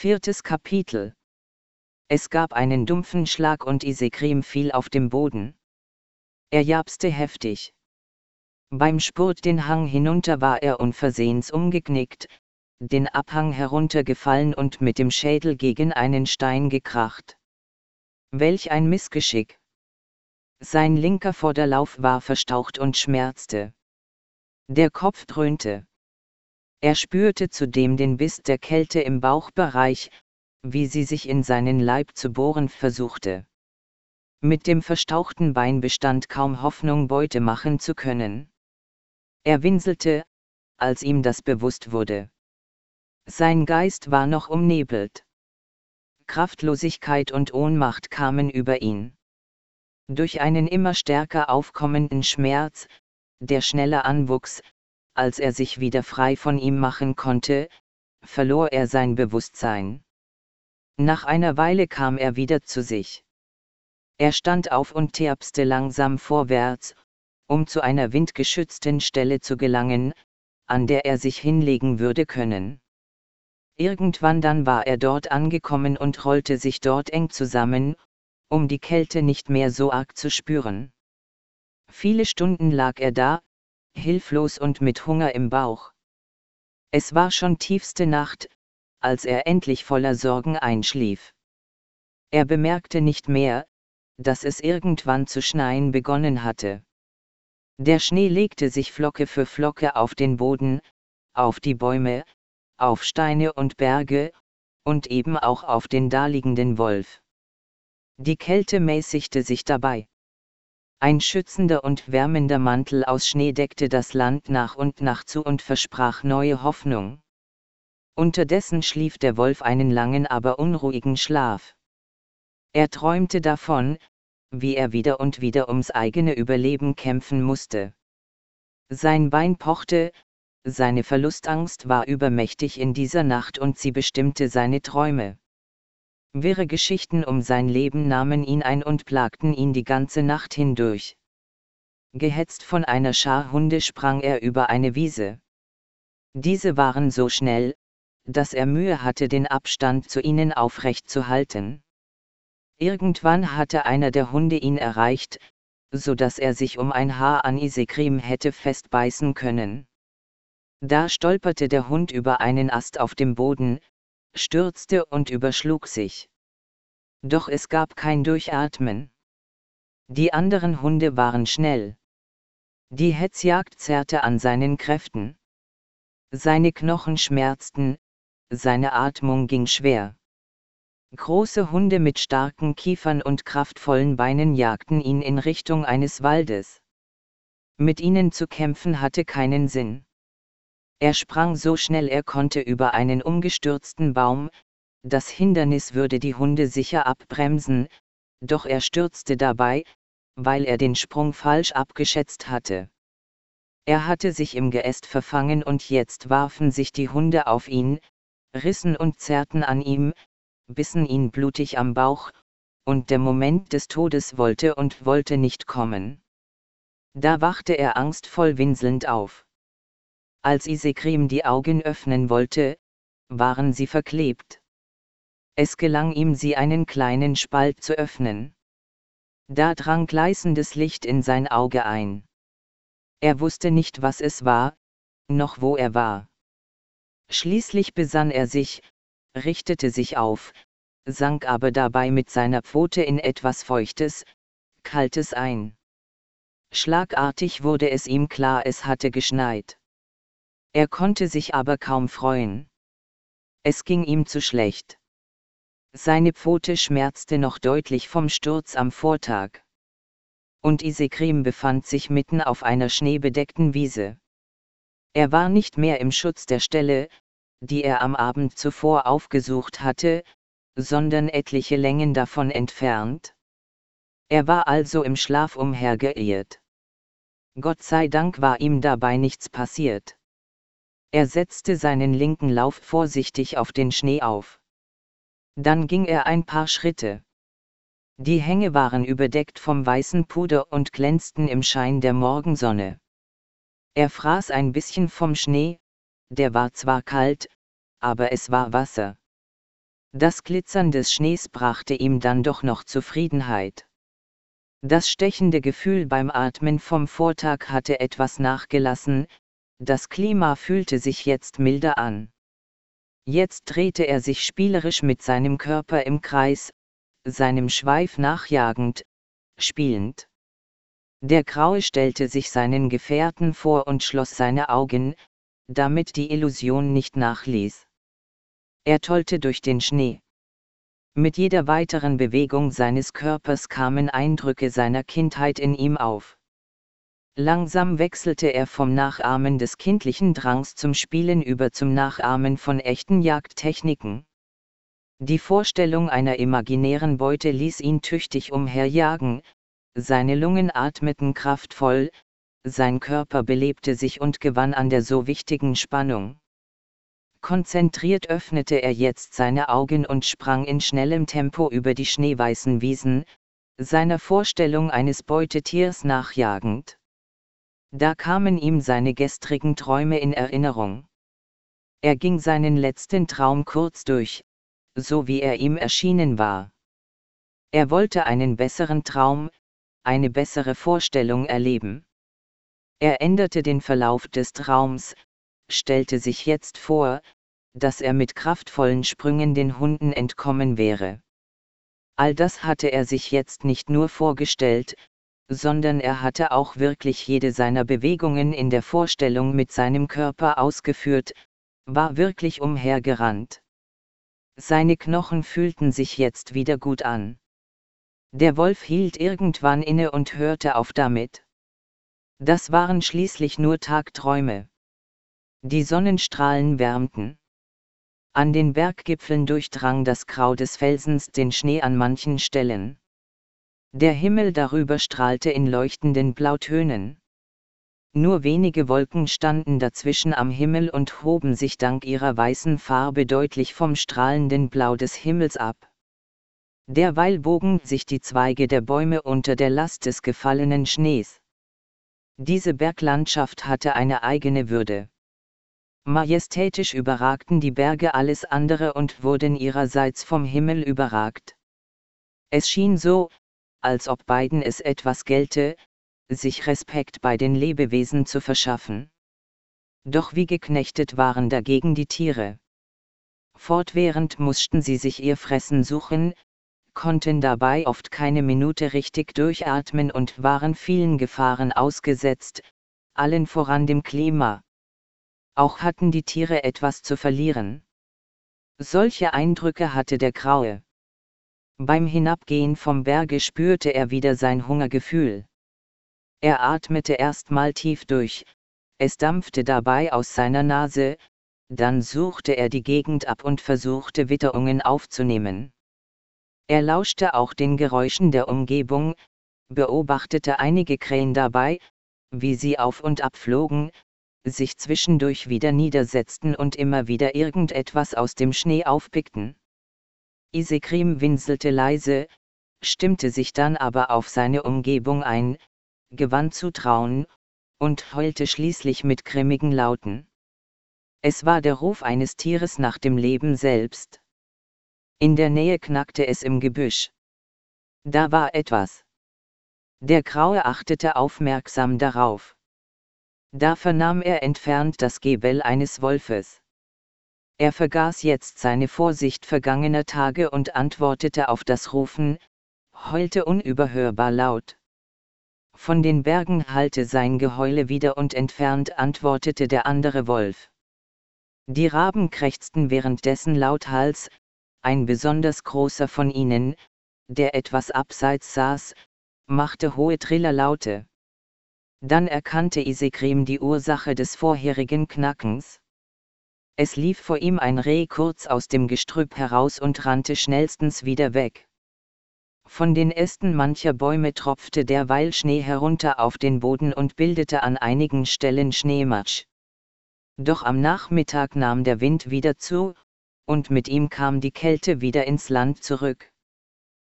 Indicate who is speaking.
Speaker 1: Viertes Kapitel Es gab einen dumpfen Schlag und Isekrim fiel auf dem Boden. Er japste heftig. Beim Spurt den Hang hinunter war er unversehens umgeknickt, den Abhang heruntergefallen und mit dem Schädel gegen einen Stein gekracht. Welch ein Missgeschick! Sein linker Vorderlauf war verstaucht und schmerzte. Der Kopf dröhnte. Er spürte zudem den Biss der Kälte im Bauchbereich, wie sie sich in seinen Leib zu bohren versuchte. Mit dem verstauchten Bein bestand kaum Hoffnung, Beute machen zu können. Er winselte, als ihm das bewusst wurde. Sein Geist war noch umnebelt. Kraftlosigkeit und Ohnmacht kamen über ihn. Durch einen immer stärker aufkommenden Schmerz, der schneller anwuchs, als er sich wieder frei von ihm machen konnte, verlor er sein Bewusstsein. Nach einer Weile kam er wieder zu sich. Er stand auf und terpste langsam vorwärts, um zu einer windgeschützten Stelle zu gelangen, an der er sich hinlegen würde können. Irgendwann dann war er dort angekommen und rollte sich dort eng zusammen, um die Kälte nicht mehr so arg zu spüren. Viele Stunden lag er da, hilflos und mit Hunger im Bauch. Es war schon tiefste Nacht, als er endlich voller Sorgen einschlief. Er bemerkte nicht mehr, dass es irgendwann zu schneien begonnen hatte. Der Schnee legte sich Flocke für Flocke auf den Boden, auf die Bäume, auf Steine und Berge, und eben auch auf den daliegenden Wolf. Die Kälte mäßigte sich dabei. Ein schützender und wärmender Mantel aus Schnee deckte das Land nach und nach zu und versprach neue Hoffnung. Unterdessen schlief der Wolf einen langen aber unruhigen Schlaf. Er träumte davon, wie er wieder und wieder ums eigene Überleben kämpfen musste. Sein Bein pochte, seine Verlustangst war übermächtig in dieser Nacht und sie bestimmte seine Träume. Wirre Geschichten um sein Leben nahmen ihn ein und plagten ihn die ganze Nacht hindurch. Gehetzt von einer Schar Hunde sprang er über eine Wiese. Diese waren so schnell, dass er Mühe hatte, den Abstand zu ihnen aufrecht zu halten. Irgendwann hatte einer der Hunde ihn erreicht, so dass er sich um ein Haar an Isekrim hätte festbeißen können. Da stolperte der Hund über einen Ast auf dem Boden, stürzte und überschlug sich. Doch es gab kein Durchatmen. Die anderen Hunde waren schnell. Die Hetzjagd zerrte an seinen Kräften. Seine Knochen schmerzten, seine Atmung ging schwer. Große Hunde mit starken Kiefern und kraftvollen Beinen jagten ihn in Richtung eines Waldes. Mit ihnen zu kämpfen hatte keinen Sinn. Er sprang so schnell er konnte über einen umgestürzten Baum, das Hindernis würde die Hunde sicher abbremsen, doch er stürzte dabei, weil er den Sprung falsch abgeschätzt hatte. Er hatte sich im Geäst verfangen und jetzt warfen sich die Hunde auf ihn, rissen und zerrten an ihm, bissen ihn blutig am Bauch, und der Moment des Todes wollte und wollte nicht kommen. Da wachte er angstvoll winselnd auf. Als Isekrim die Augen öffnen wollte, waren sie verklebt. Es gelang ihm sie einen kleinen Spalt zu öffnen. Da drang gleißendes Licht in sein Auge ein. Er wusste nicht, was es war, noch wo er war. Schließlich besann er sich, richtete sich auf, sank aber dabei mit seiner Pfote in etwas Feuchtes, Kaltes ein. Schlagartig wurde es ihm klar, es hatte geschneit. Er konnte sich aber kaum freuen. Es ging ihm zu schlecht. Seine Pfote schmerzte noch deutlich vom Sturz am Vortag. Und Isekrim befand sich mitten auf einer schneebedeckten Wiese. Er war nicht mehr im Schutz der Stelle, die er am Abend zuvor aufgesucht hatte, sondern etliche Längen davon entfernt. Er war also im Schlaf umhergeirrt. Gott sei Dank war ihm dabei nichts passiert. Er setzte seinen linken Lauf vorsichtig auf den Schnee auf. Dann ging er ein paar Schritte. Die Hänge waren überdeckt vom weißen Puder und glänzten im Schein der Morgensonne. Er fraß ein bisschen vom Schnee, der war zwar kalt, aber es war Wasser. Das Glitzern des Schnees brachte ihm dann doch noch Zufriedenheit. Das stechende Gefühl beim Atmen vom Vortag hatte etwas nachgelassen, das Klima fühlte sich jetzt milder an. Jetzt drehte er sich spielerisch mit seinem Körper im Kreis, seinem Schweif nachjagend, spielend. Der Graue stellte sich seinen Gefährten vor und schloss seine Augen, damit die Illusion nicht nachließ. Er tollte durch den Schnee. Mit jeder weiteren Bewegung seines Körpers kamen Eindrücke seiner Kindheit in ihm auf. Langsam wechselte er vom Nachahmen des kindlichen Drangs zum Spielen über zum Nachahmen von echten Jagdtechniken. Die Vorstellung einer imaginären Beute ließ ihn tüchtig umherjagen, seine Lungen atmeten kraftvoll, sein Körper belebte sich und gewann an der so wichtigen Spannung. Konzentriert öffnete er jetzt seine Augen und sprang in schnellem Tempo über die schneeweißen Wiesen, seiner Vorstellung eines Beutetiers nachjagend. Da kamen ihm seine gestrigen Träume in Erinnerung. Er ging seinen letzten Traum kurz durch, so wie er ihm erschienen war. Er wollte einen besseren Traum, eine bessere Vorstellung erleben. Er änderte den Verlauf des Traums, stellte sich jetzt vor, dass er mit kraftvollen Sprüngen den Hunden entkommen wäre. All das hatte er sich jetzt nicht nur vorgestellt, sondern er hatte auch wirklich jede seiner Bewegungen in der Vorstellung mit seinem Körper ausgeführt, war wirklich umhergerannt. Seine Knochen fühlten sich jetzt wieder gut an. Der Wolf hielt irgendwann inne und hörte auf damit. Das waren schließlich nur Tagträume. Die Sonnenstrahlen wärmten. An den Berggipfeln durchdrang das Grau des Felsens den Schnee an manchen Stellen. Der Himmel darüber strahlte in leuchtenden Blautönen. Nur wenige Wolken standen dazwischen am Himmel und hoben sich dank ihrer weißen Farbe deutlich vom strahlenden Blau des Himmels ab. Derweil bogen sich die Zweige der Bäume unter der Last des gefallenen Schnees. Diese Berglandschaft hatte eine eigene Würde. Majestätisch überragten die Berge alles andere und wurden ihrerseits vom Himmel überragt. Es schien so, als ob beiden es etwas gelte, sich Respekt bei den Lebewesen zu verschaffen. Doch wie geknechtet waren dagegen die Tiere. Fortwährend mussten sie sich ihr Fressen suchen, konnten dabei oft keine Minute richtig durchatmen und waren vielen Gefahren ausgesetzt, allen voran dem Klima. Auch hatten die Tiere etwas zu verlieren. Solche Eindrücke hatte der Graue. Beim Hinabgehen vom Berge spürte er wieder sein Hungergefühl. Er atmete erstmal tief durch, es dampfte dabei aus seiner Nase, dann suchte er die Gegend ab und versuchte Witterungen aufzunehmen. Er lauschte auch den Geräuschen der Umgebung, beobachtete einige Krähen dabei, wie sie auf und ab flogen, sich zwischendurch wieder niedersetzten und immer wieder irgendetwas aus dem Schnee aufpickten. Isekrim winselte leise, stimmte sich dann aber auf seine Umgebung ein, gewann Zutrauen, und heulte schließlich mit grimmigen Lauten. Es war der Ruf eines Tieres nach dem Leben selbst. In der Nähe knackte es im Gebüsch. Da war etwas. Der Graue achtete aufmerksam darauf. Da vernahm er entfernt das Gebell eines Wolfes. Er vergaß jetzt seine Vorsicht vergangener Tage und antwortete auf das Rufen, heulte unüberhörbar laut. Von den Bergen hallte sein Geheule wieder und entfernt antwortete der andere Wolf. Die Raben krächzten währenddessen lauthals, ein besonders großer von ihnen, der etwas abseits saß, machte hohe Trillerlaute. Dann erkannte Isekrim die Ursache des vorherigen Knackens. Es lief vor ihm ein Reh kurz aus dem Gestrüpp heraus und rannte schnellstens wieder weg. Von den Ästen mancher Bäume tropfte derweil Schnee herunter auf den Boden und bildete an einigen Stellen Schneematsch. Doch am Nachmittag nahm der Wind wieder zu, und mit ihm kam die Kälte wieder ins Land zurück.